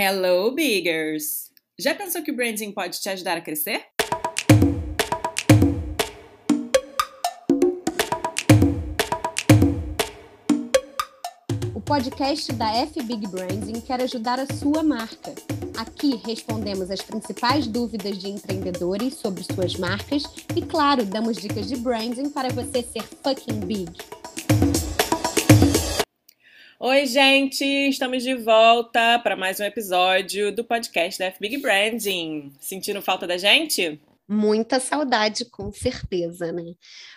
Hello, Biggers! Já pensou que o branding pode te ajudar a crescer? O podcast da F Big Branding quer ajudar a sua marca. Aqui respondemos as principais dúvidas de empreendedores sobre suas marcas e, claro, damos dicas de branding para você ser fucking big. Oi, gente! Estamos de volta para mais um episódio do podcast da F Big Branding. Sentindo falta da gente? Muita saudade, com certeza, né?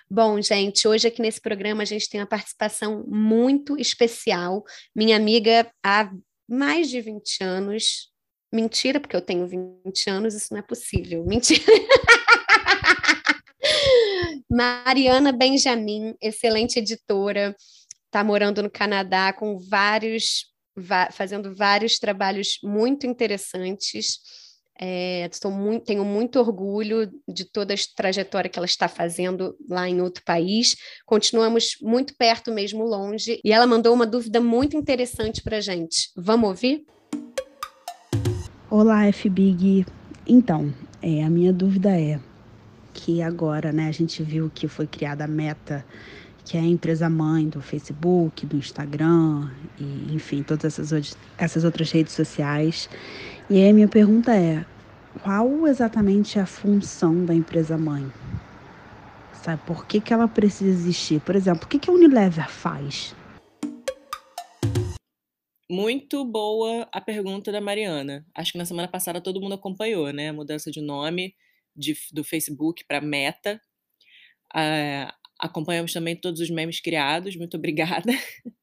Bom, gente, hoje aqui nesse programa a gente tem uma participação muito especial. Minha amiga há mais de 20 anos. Mentira, porque eu tenho 20 anos, isso não é possível. Mentira. Mariana Benjamin, excelente editora, está morando no Canadá com vários, fazendo vários trabalhos muito interessantes. É, muito, tenho muito orgulho de toda a trajetória que ela está fazendo lá em outro país. Continuamos muito perto, mesmo longe. E ela mandou uma dúvida muito interessante para a gente. Vamos ouvir? Olá, FBig. Então, é, a minha dúvida é que agora, né, a gente viu que foi criada a Meta que é a empresa mãe do Facebook, do Instagram, e, enfim, todas essas, essas outras redes sociais. E aí a minha pergunta é: qual exatamente é a função da empresa mãe? Sabe, por que, que ela precisa existir? Por exemplo, o que, que a Unilever faz? Muito boa a pergunta da Mariana. Acho que na semana passada todo mundo acompanhou, né? A mudança de nome de, do Facebook para Meta. Uh, Acompanhamos também todos os memes criados, muito obrigada.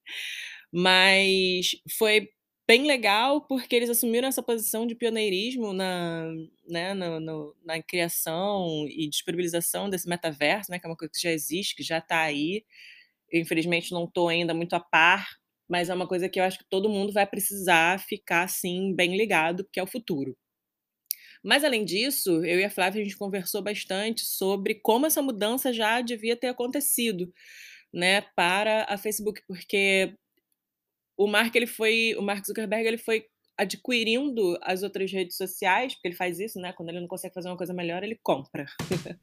Mas foi bem legal porque eles assumiram essa posição de pioneirismo na, né, na, na, na, criação e disponibilização desse metaverso, né, que é uma coisa que já existe, que já está aí. Eu, infelizmente, não estou ainda muito a par, mas é uma coisa que eu acho que todo mundo vai precisar ficar assim bem ligado, porque é o futuro. Mas, além disso, eu e a Flávia, a gente conversou bastante sobre como essa mudança já devia ter acontecido né, para a Facebook, porque o Mark, ele foi, o Mark Zuckerberg, ele foi adquirindo as outras redes sociais, porque ele faz isso, né? Quando ele não consegue fazer uma coisa melhor, ele compra.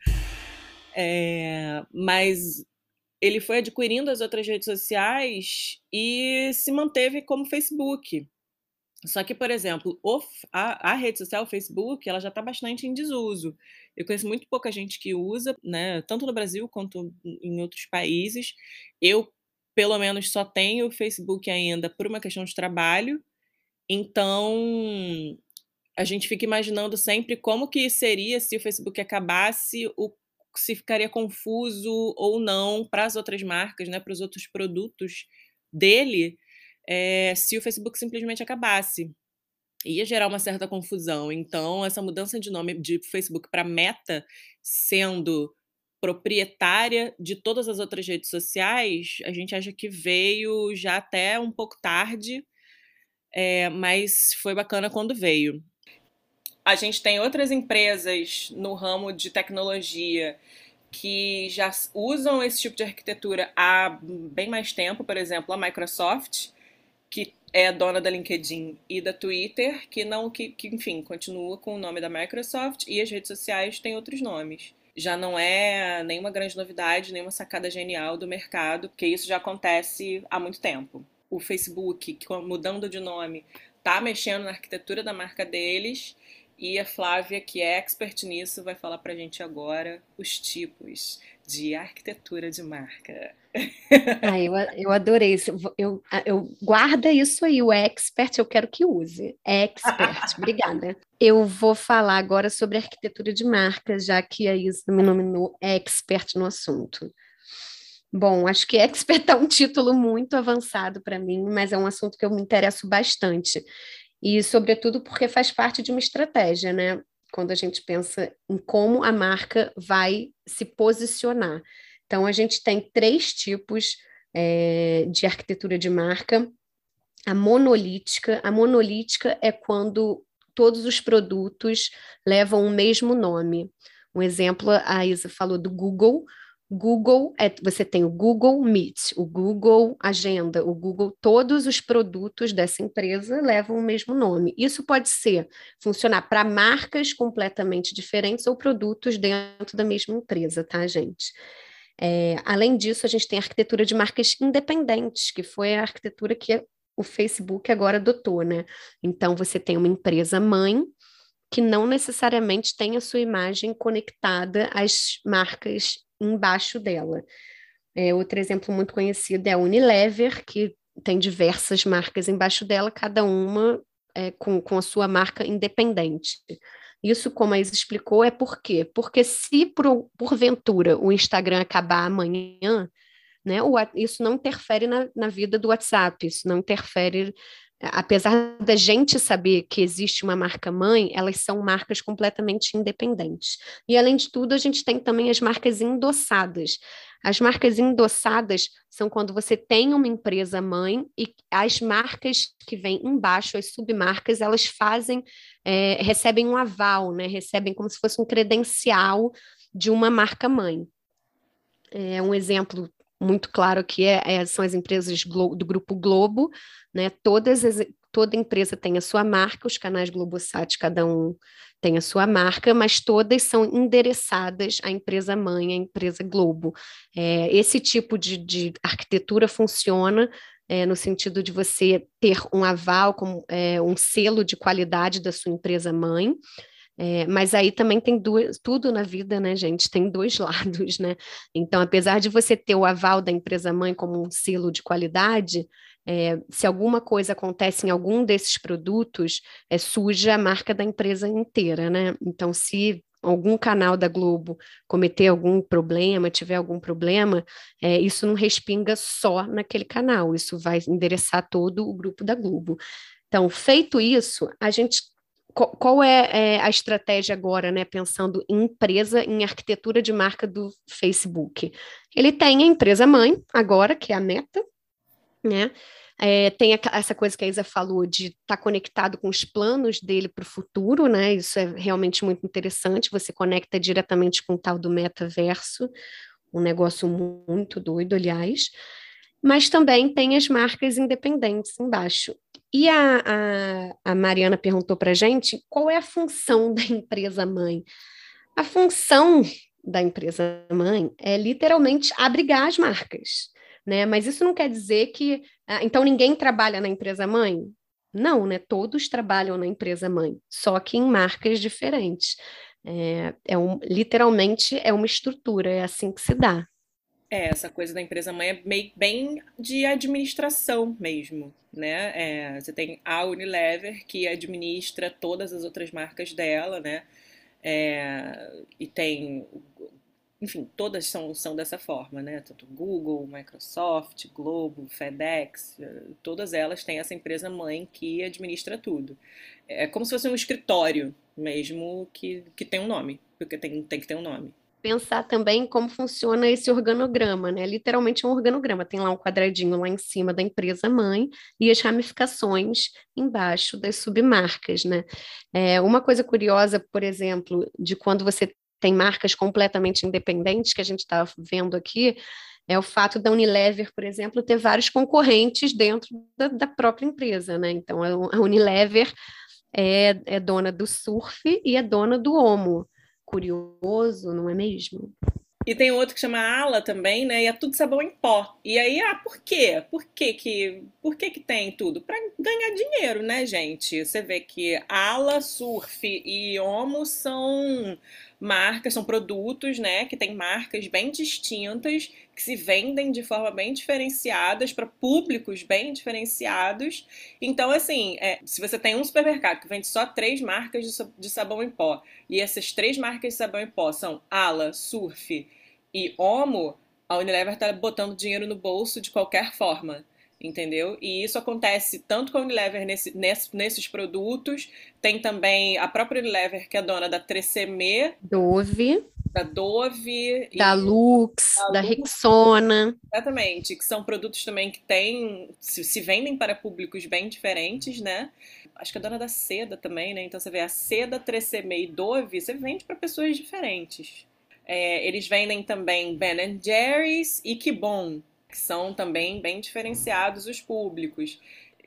é, mas ele foi adquirindo as outras redes sociais e se manteve como Facebook. Só que, por exemplo, o, a, a, rede social, o Facebook, ela já está bastante em desuso. Eu conheço muito pouca gente que usa, né, tanto no Brasil quanto em outros países. Eu, pelo menos, só tenho o Facebook ainda por uma questão de trabalho. Então, a gente fica imaginando sempre como que seria se o Facebook acabasse, o, se ficaria confuso ou não para as outras marcas, né, para os outros produtos dele é, se o Facebook simplesmente acabasse. Ia gerar uma certa confusão. Então, essa mudança de nome de Facebook para Meta, sendo proprietária de todas as outras redes sociais, a gente acha que veio já até um pouco tarde, é, mas foi bacana quando veio. A gente tem outras empresas no ramo de tecnologia que já usam esse tipo de arquitetura há bem mais tempo, por exemplo, a Microsoft que é dona da LinkedIn e da Twitter, que não, que, que enfim, continua com o nome da Microsoft e as redes sociais têm outros nomes. Já não é nenhuma grande novidade, nenhuma sacada genial do mercado, porque isso já acontece há muito tempo. O Facebook, mudando de nome, tá mexendo na arquitetura da marca deles e a Flávia, que é expert nisso, vai falar pra gente agora os tipos de arquitetura de marca. Ah, eu, eu adorei isso. Eu, eu guarda isso aí, o expert, eu quero que use. Expert, obrigada. Eu vou falar agora sobre arquitetura de marca, já que a Isa me nominou expert no assunto. Bom, acho que expert é um título muito avançado para mim, mas é um assunto que eu me interesso bastante. E, sobretudo, porque faz parte de uma estratégia, né? Quando a gente pensa em como a marca vai se posicionar. Então, a gente tem três tipos é, de arquitetura de marca. A monolítica. A monolítica é quando todos os produtos levam o mesmo nome. Um exemplo, a Isa falou do Google. Google, é, você tem o Google Meet, o Google Agenda, o Google, todos os produtos dessa empresa levam o mesmo nome. Isso pode ser funcionar para marcas completamente diferentes ou produtos dentro da mesma empresa, tá, gente? É, além disso, a gente tem a arquitetura de marcas independentes, que foi a arquitetura que o Facebook agora adotou, né? Então, você tem uma empresa mãe que não necessariamente tem a sua imagem conectada às marcas embaixo dela. É, outro exemplo muito conhecido é a Unilever, que tem diversas marcas embaixo dela, cada uma é, com, com a sua marca independente. Isso, como a Isa explicou, é por quê? Porque se por, porventura o Instagram acabar amanhã, né, o, isso não interfere na, na vida do WhatsApp, isso não interfere apesar da gente saber que existe uma marca mãe, elas são marcas completamente independentes. E além de tudo, a gente tem também as marcas endossadas. As marcas endossadas são quando você tem uma empresa mãe e as marcas que vêm embaixo, as submarcas, elas fazem, é, recebem um aval, né? Recebem como se fosse um credencial de uma marca mãe. É um exemplo muito claro que é, é, são as empresas do Grupo Globo, né? Todas as, toda empresa tem a sua marca, os canais Globosat, cada um tem a sua marca, mas todas são endereçadas à empresa mãe, à empresa Globo. É, esse tipo de, de arquitetura funciona é, no sentido de você ter um aval, com, é, um selo de qualidade da sua empresa mãe, é, mas aí também tem duas, tudo na vida, né, gente? Tem dois lados, né? Então, apesar de você ter o aval da empresa mãe como um selo de qualidade, é, se alguma coisa acontece em algum desses produtos, é, suja a marca da empresa inteira, né? Então, se algum canal da Globo cometer algum problema, tiver algum problema, é, isso não respinga só naquele canal, isso vai endereçar todo o grupo da Globo. Então, feito isso, a gente qual é, é, a estratégia agora, né, pensando em empresa, em arquitetura de marca do Facebook? Ele tem a empresa mãe, agora, que é a Meta, né? É, tem a, essa coisa que a Isa falou de estar tá conectado com os planos dele para o futuro, né? Isso é realmente muito interessante. Você conecta diretamente com o tal do metaverso, um negócio muito doido, aliás. Mas também tem as marcas independentes embaixo. E a, a, a Mariana perguntou para a gente qual é a função da empresa mãe. A função da empresa mãe é literalmente abrigar as marcas, né? Mas isso não quer dizer que ah, então ninguém trabalha na empresa mãe. Não, né? Todos trabalham na empresa mãe, só que em marcas diferentes. É, é um, literalmente é uma estrutura, é assim que se dá. É, essa coisa da empresa mãe é meio, bem de administração mesmo, né? É, você tem a Unilever, que administra todas as outras marcas dela, né? É, e tem, enfim, todas são, são dessa forma, né? Tanto Google, Microsoft, Globo, FedEx, todas elas têm essa empresa mãe que administra tudo. É como se fosse um escritório mesmo que, que tem um nome, porque tem, tem que ter um nome pensar também como funciona esse organograma, né? Literalmente um organograma. Tem lá um quadradinho lá em cima da empresa mãe e as ramificações embaixo das submarcas, né? É, uma coisa curiosa, por exemplo, de quando você tem marcas completamente independentes, que a gente está vendo aqui, é o fato da Unilever, por exemplo, ter vários concorrentes dentro da, da própria empresa, né? Então, a Unilever é, é dona do surf e é dona do Omo curioso, não é mesmo? E tem outro que chama Ala também, né? E é tudo sabão em pó. E aí, ah, por quê? Por que que, por que, que tem tudo? Para ganhar dinheiro, né, gente? Você vê que Ala, Surf e Omo são marcas, são produtos, né, que têm marcas bem distintas, que se vendem de forma bem diferenciadas para públicos bem diferenciados. Então, assim, é, se você tem um supermercado que vende só três marcas de sabão em pó, e essas três marcas de sabão em pó são Ala, Surf e Omo, a Unilever está botando dinheiro no bolso de qualquer forma entendeu? E isso acontece tanto com a Unilever nesse, nesse, nesses produtos, tem também a própria Unilever, que é dona da Tresemme, Dove, da Dove, da Lux, da, da Rexona. Exatamente, que são produtos também que têm, se, se vendem para públicos bem diferentes, né? Acho que é dona da seda também, né? Então você vê a seda, Tresemme e Dove, você vende para pessoas diferentes. É, eles vendem também Ben Jerry's e Que Bom, que são também bem diferenciados os públicos.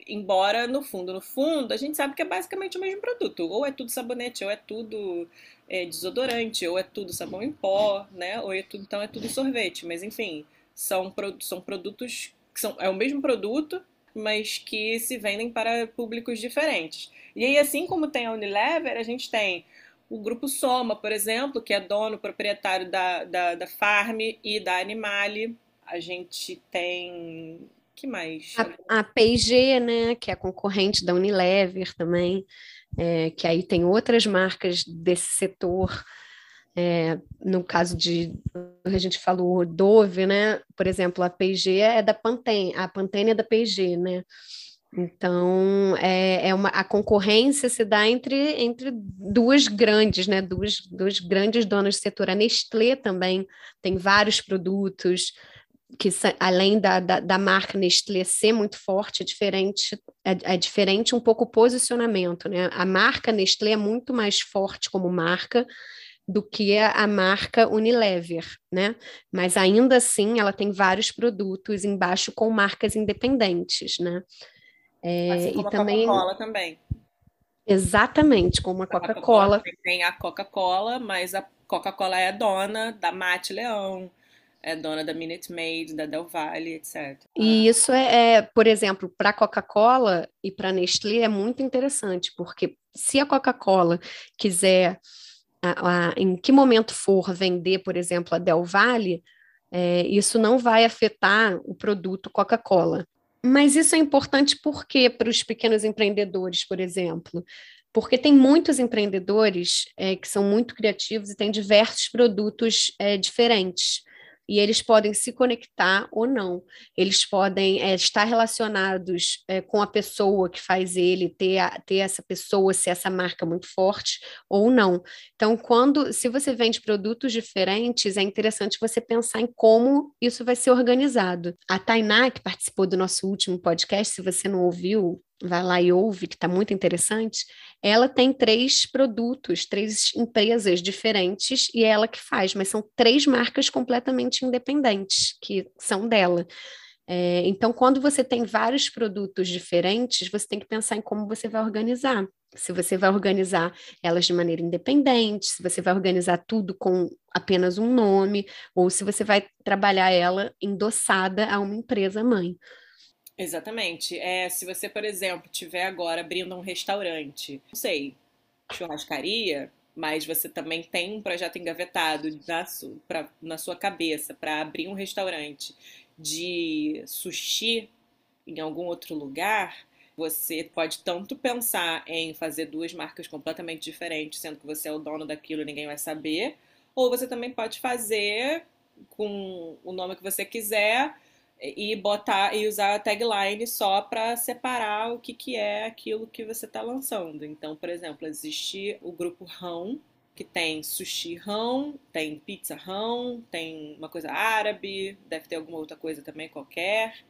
Embora, no fundo, no fundo, a gente sabe que é basicamente o mesmo produto. Ou é tudo sabonete, ou é tudo é, desodorante, ou é tudo sabão em pó, né? Ou é tudo, então é tudo sorvete. Mas, enfim, são, são produtos que são, é o mesmo produto, mas que se vendem para públicos diferentes. E aí, assim como tem a Unilever, a gente tem o grupo Soma, por exemplo, que é dono proprietário da, da, da Farm e da Animale. A gente tem. Que mais? A, a P&G, né, que é concorrente da Unilever também, é, que aí tem outras marcas desse setor. É, no caso de a gente falou Dove, né? Por exemplo, a P&G é da Pantene, a Pantene é da P&G, né? Então, é, é uma, a concorrência se dá entre, entre duas grandes, né? Duas, duas grandes donas do setor. A Nestlé também tem vários produtos que, além da, da, da marca Nestlé ser muito forte, é diferente, é, é, diferente um pouco o posicionamento, né? A marca Nestlé é muito mais forte como marca do que a marca Unilever, né? Mas ainda assim, ela tem vários produtos embaixo com marcas independentes, né? É, assim como e a também Coca-Cola também. Exatamente, como a Coca-Cola. Coca tem a Coca-Cola, mas a Coca-Cola é dona da Mate Leão, é dona da Minute Maid, da Del Valle, etc. E isso é, é por exemplo, para a Coca-Cola e para a Nestlé é muito interessante, porque se a Coca-Cola quiser, a, a, em que momento for vender, por exemplo, a Del Valle, é, isso não vai afetar o produto Coca-Cola. Mas isso é importante porque para os pequenos empreendedores, por exemplo, porque tem muitos empreendedores é, que são muito criativos e têm diversos produtos é, diferentes e eles podem se conectar ou não. Eles podem é, estar relacionados é, com a pessoa que faz ele, ter, a, ter essa pessoa, ser essa marca muito forte ou não. Então, quando, se você vende produtos diferentes, é interessante você pensar em como isso vai ser organizado. A Tainá, que participou do nosso último podcast, se você não ouviu, vai lá e ouve, que está muito interessante, ela tem três produtos, três empresas diferentes e é ela que faz, mas são três marcas completamente independentes que são dela. É, então, quando você tem vários produtos diferentes, você tem que pensar em como você vai organizar. Se você vai organizar elas de maneira independente, se você vai organizar tudo com apenas um nome, ou se você vai trabalhar ela endossada a uma empresa mãe. Exatamente. É, se você, por exemplo, tiver agora abrindo um restaurante, não sei, churrascaria, mas você também tem um projeto engavetado na, su, pra, na sua cabeça para abrir um restaurante de sushi em algum outro lugar, você pode tanto pensar em fazer duas marcas completamente diferentes, sendo que você é o dono daquilo e ninguém vai saber, ou você também pode fazer com o nome que você quiser e botar e usar a tagline só para separar o que, que é aquilo que você está lançando. Então, por exemplo, existe o grupo Rão, que tem sushi rão, tem pizza rão, tem uma coisa árabe, deve ter alguma outra coisa também qualquer.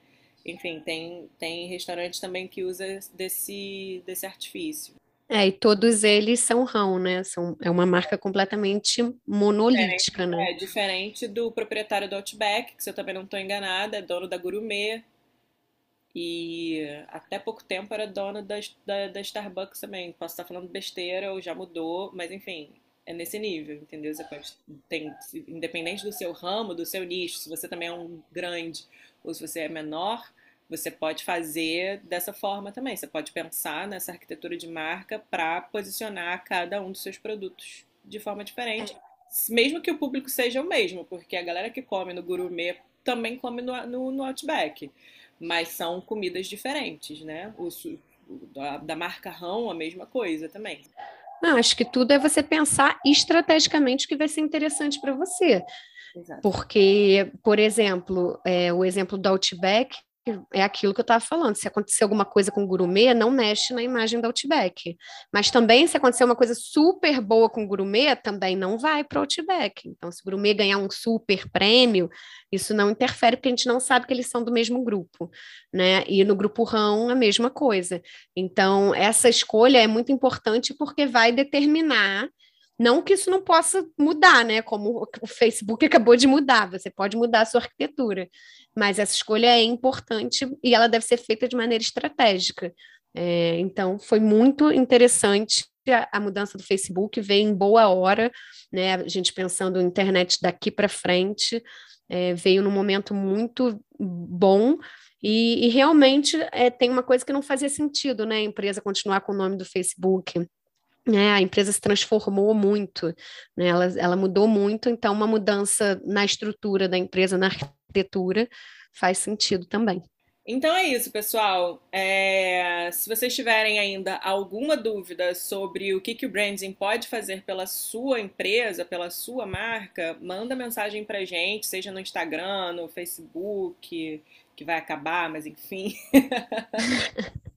Enfim, tem, tem restaurantes também que usa desse, desse artifício. É, e todos eles são rão, né? São, é uma marca completamente monolítica, diferente, né? É, diferente do proprietário do Outback, que se eu também não estou enganada, é dono da Gourmet. E até pouco tempo era dono da, da, da Starbucks também. Posso estar falando besteira ou já mudou, mas enfim, é nesse nível, entendeu? Você pode, tem, independente do seu ramo, do seu nicho, se você também é um grande ou se você é menor, você pode fazer dessa forma também. Você pode pensar nessa arquitetura de marca para posicionar cada um dos seus produtos de forma diferente, mesmo que o público seja o mesmo, porque a galera que come no gourmet também come no, no, no Outback, mas são comidas diferentes, né? O, da, da marca Rão, a mesma coisa também. Não, acho que tudo é você pensar estrategicamente o que vai ser interessante para você. Exato. Porque, por exemplo, é, o exemplo do Outback é aquilo que eu estava falando. Se acontecer alguma coisa com o gourmet, não mexe na imagem da Outback. Mas também, se acontecer uma coisa super boa com o gourmet, também não vai para o Outback. Então, se o gourmet ganhar um super prêmio, isso não interfere, porque a gente não sabe que eles são do mesmo grupo, né? E no grupo Rão, a mesma coisa. Então, essa escolha é muito importante porque vai determinar Não que isso não possa mudar, né? Como o Facebook acabou de mudar, você pode mudar a sua arquitetura, mas essa escolha é importante e ela deve ser feita de maneira estratégica. É, então, foi muito interessante a, a, mudança do Facebook, veio em boa hora, né? A gente pensando em internet daqui para frente, é, veio num momento muito bom. E, e realmente é, tem uma coisa que não fazia sentido, né? A empresa continuar com o nome do Facebook. Né, a empresa se transformou muito, né, ela, ela mudou muito, então uma mudança na estrutura da empresa, na arquitetura, faz sentido também. Então é isso, pessoal. É, se vocês tiverem ainda alguma dúvida sobre o que, que o branding pode fazer pela sua empresa, pela sua marca, manda mensagem pra gente, seja no Instagram, no Facebook, que vai acabar, mas enfim.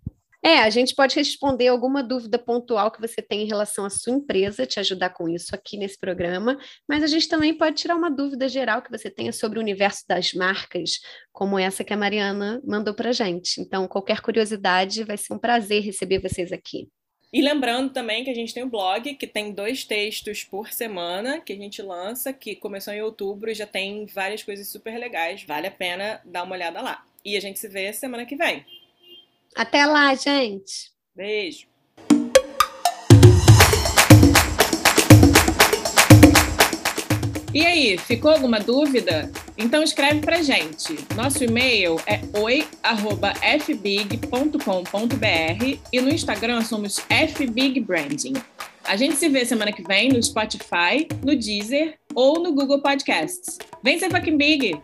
É, a gente pode responder alguma dúvida pontual que você tem em relação à sua empresa, te ajudar com isso aqui nesse programa, mas a gente também pode tirar uma dúvida geral que você tenha sobre o universo das marcas, como essa que a Mariana mandou para gente. Então, qualquer curiosidade, vai ser um prazer receber vocês aqui. E lembrando também que a gente tem o um blog, que tem dois textos por semana, que a gente lança, que começou em outubro e já tem várias coisas super legais. Vale a pena dar uma olhada lá. E a gente se vê semana que vem. Até lá, gente. Beijo. E aí, ficou alguma dúvida? Então escreve pra gente. Nosso e-mail é oi@fbig.com.br e no Instagram somos fbigbranding. A gente se vê semana que vem no Spotify, no Deezer ou no Google Podcasts. Vem ser fucking big!